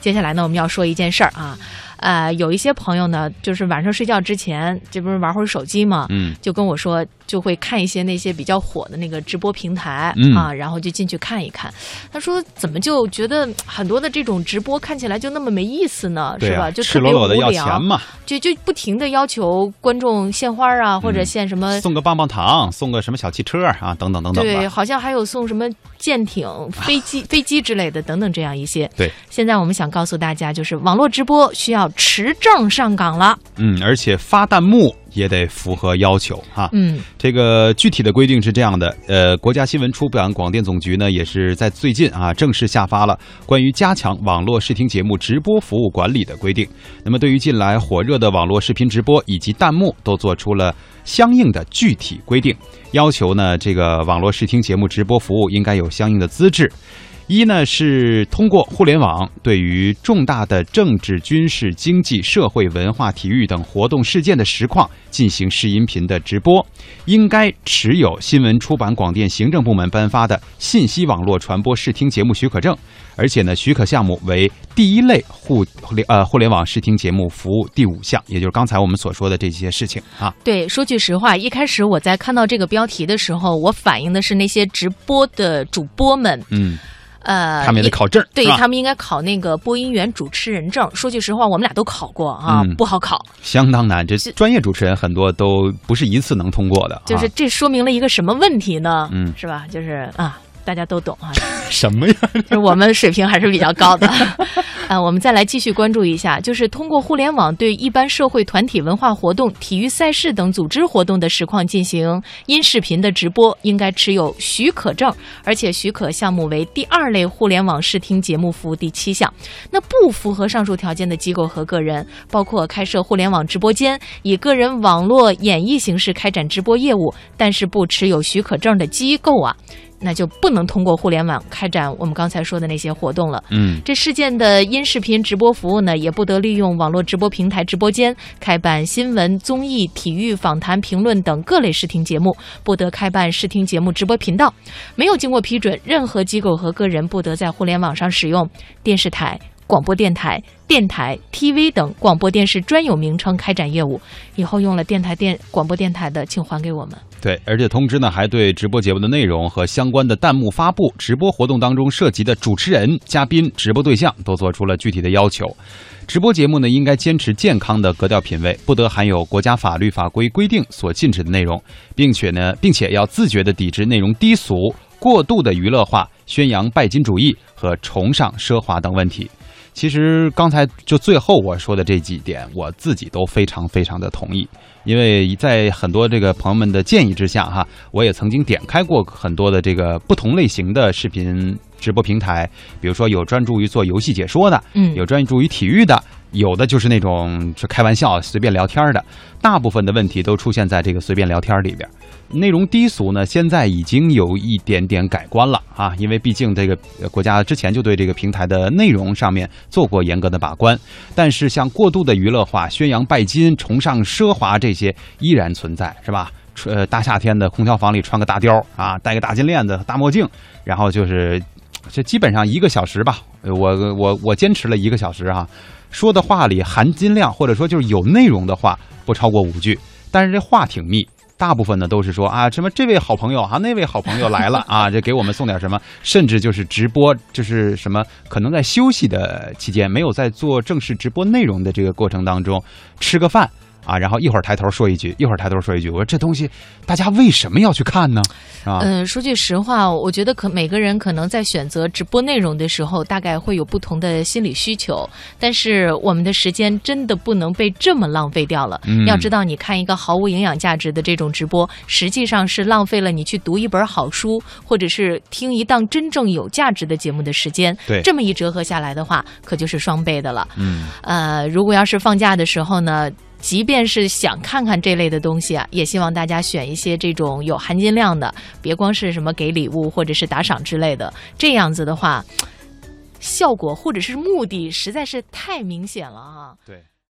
接下来呢，我们要说一件事儿啊，呃，有一些朋友呢，就是晚上睡觉之前，这不是玩会儿手机嘛，嗯，就跟我说，就会看一些那些比较火的那个直播平台、嗯啊，然后就进去看一看。他说，怎么就觉得很多的这种直播看起来就那么没意思呢？啊是吧？就赤特别裸裸的要无聊钱嘛，就就不停的要求观众献花啊，或者嗯献什么。送个棒棒糖，送个什么小汽车啊，等等等等对，好像还有送什么舰艇、飞机、飞机之类的等等这样一些。对，现在我们想告诉大家，就是网络直播需要持证上岗了。嗯，而且发弹幕也得符合要求哈。嗯这个具体的规定是这样的，呃，国家新闻出版广电总局呢，也是在最近啊，正式下发了关于加强网络视听节目直播服务管理的规定。那么，对于近来火热的网络视频直播以及弹幕，都做出了相应的具体规定，要求呢，这个网络视听节目直播服务应该有相应的资质。一呢是通过互联网对于重大的政治、军事、经济、社会、文化、体育等活动事件的实况进行视音频的直播，应该持有新闻出版广电行政部门颁发的信息网络传播视听节目许可证，而且呢，许可项目为第一类互互联呃互联网视听节目服务第五项，也就是刚才我们所说的这些事情啊。对，说句实话，一开始我在看到这个标题的时候，我反映的是那些直播的主播们，嗯，呃，他们也得考证，对他们应该考那个播音员主持人证。说句实话，我们俩都考过啊，嗯不好考。相当难，这专业主持人很多都不是一次能通过的啊。就是这说明了一个什么问题呢？嗯是吧？就是啊，大家都懂啊，什么呀？就是我们水平还是比较高的。啊，我们再来继续关注一下，就是通过互联网对一般社会团体文化活动、体育赛事等组织活动的实况进行音视频的直播，应该持有许可证，而且许可项目为第二类互联网视听节目服务第七项。那不符合上述条件的机构和个人，包括开设互联网直播间、以个人网络演绎形式开展直播业务，但是不持有许可证的机构啊。那就不能通过互联网开展我们刚才说的那些活动了。嗯，这事件的音视频直播服务呢，也不得利用网络直播平台直播间开办新闻、综艺、体育、访谈、评论等各类视听节目，不得开办视听节目直播频道。没有经过批准，任何机构和个人不得在互联网上使用电视台、广播电台、电台、TV 等广播电视专有名称开展业务。以后用了电台、电广播电台的，请还给我们。对，而且通知呢还对直播节目的内容和相关的弹幕发布、直播活动当中涉及的主持人、嘉宾、直播对象都做出了具体的要求。直播节目呢应该坚持健康的格调品味，不得含有国家法律法规规定所禁止的内容，并且呢，并且要自觉地抵制内容低俗、过度的娱乐化、宣扬拜金主义和崇尚奢华等问题。其实刚才就最后我说的这几点，我自己都非常非常的同意，因为在很多这个朋友们的建议之下，哈，我也曾经点开过很多的这个不同类型的视频直播平台，比如说有专注于做游戏解说的，嗯。有专注于体育的，有的就是那种是开玩笑、随便聊天的。大部分的问题都出现在这个随便聊天里边。内容低俗呢，现在已经有一点点改观了啊，因为毕竟这个国家之前就对这个平台的内容上面做过严格的把关，但是像过度的娱乐化、宣扬拜金、崇尚奢华这些依然存在，是吧？呃，大夏天的空调房里穿个大貂啊，戴个大金链子、大墨镜，然后就是这基本上一个小时吧，我我我坚持了一个小时哈、说的话里含金量或者说就是有内容的话不超过五句，但是这话挺密。大部分呢都是说啊，什么这位好朋友啊，那位好朋友来了啊，这给我们送点什么，甚至就是直播，就是什么可能在休息的期间，没有在做正式直播内容的这个过程当中，吃个饭啊，然后一会儿抬头说一句，一会儿抬头说一句，我说这东西大家为什么要去看呢？啊，嗯，说句实话，我觉得可每个人可能在选择直播内容的时候，大概会有不同的心理需求。但是我们的时间真的不能被这么浪费掉了。嗯要知道，你看一个毫无营养价值的这种直播，实际上是浪费了你去读一本好书，或者是听一档真正有价值的节目的时间。对这么一折合下来的话，可就是双倍的了。嗯，呃，如果要是放假的时候呢，即便是想看看这类的东西啊，也希望大家选一些这种有含金量的，别光是什么给礼物或者是打赏之类的。这样子的话，效果或者是目的实在是太明显了啊。对。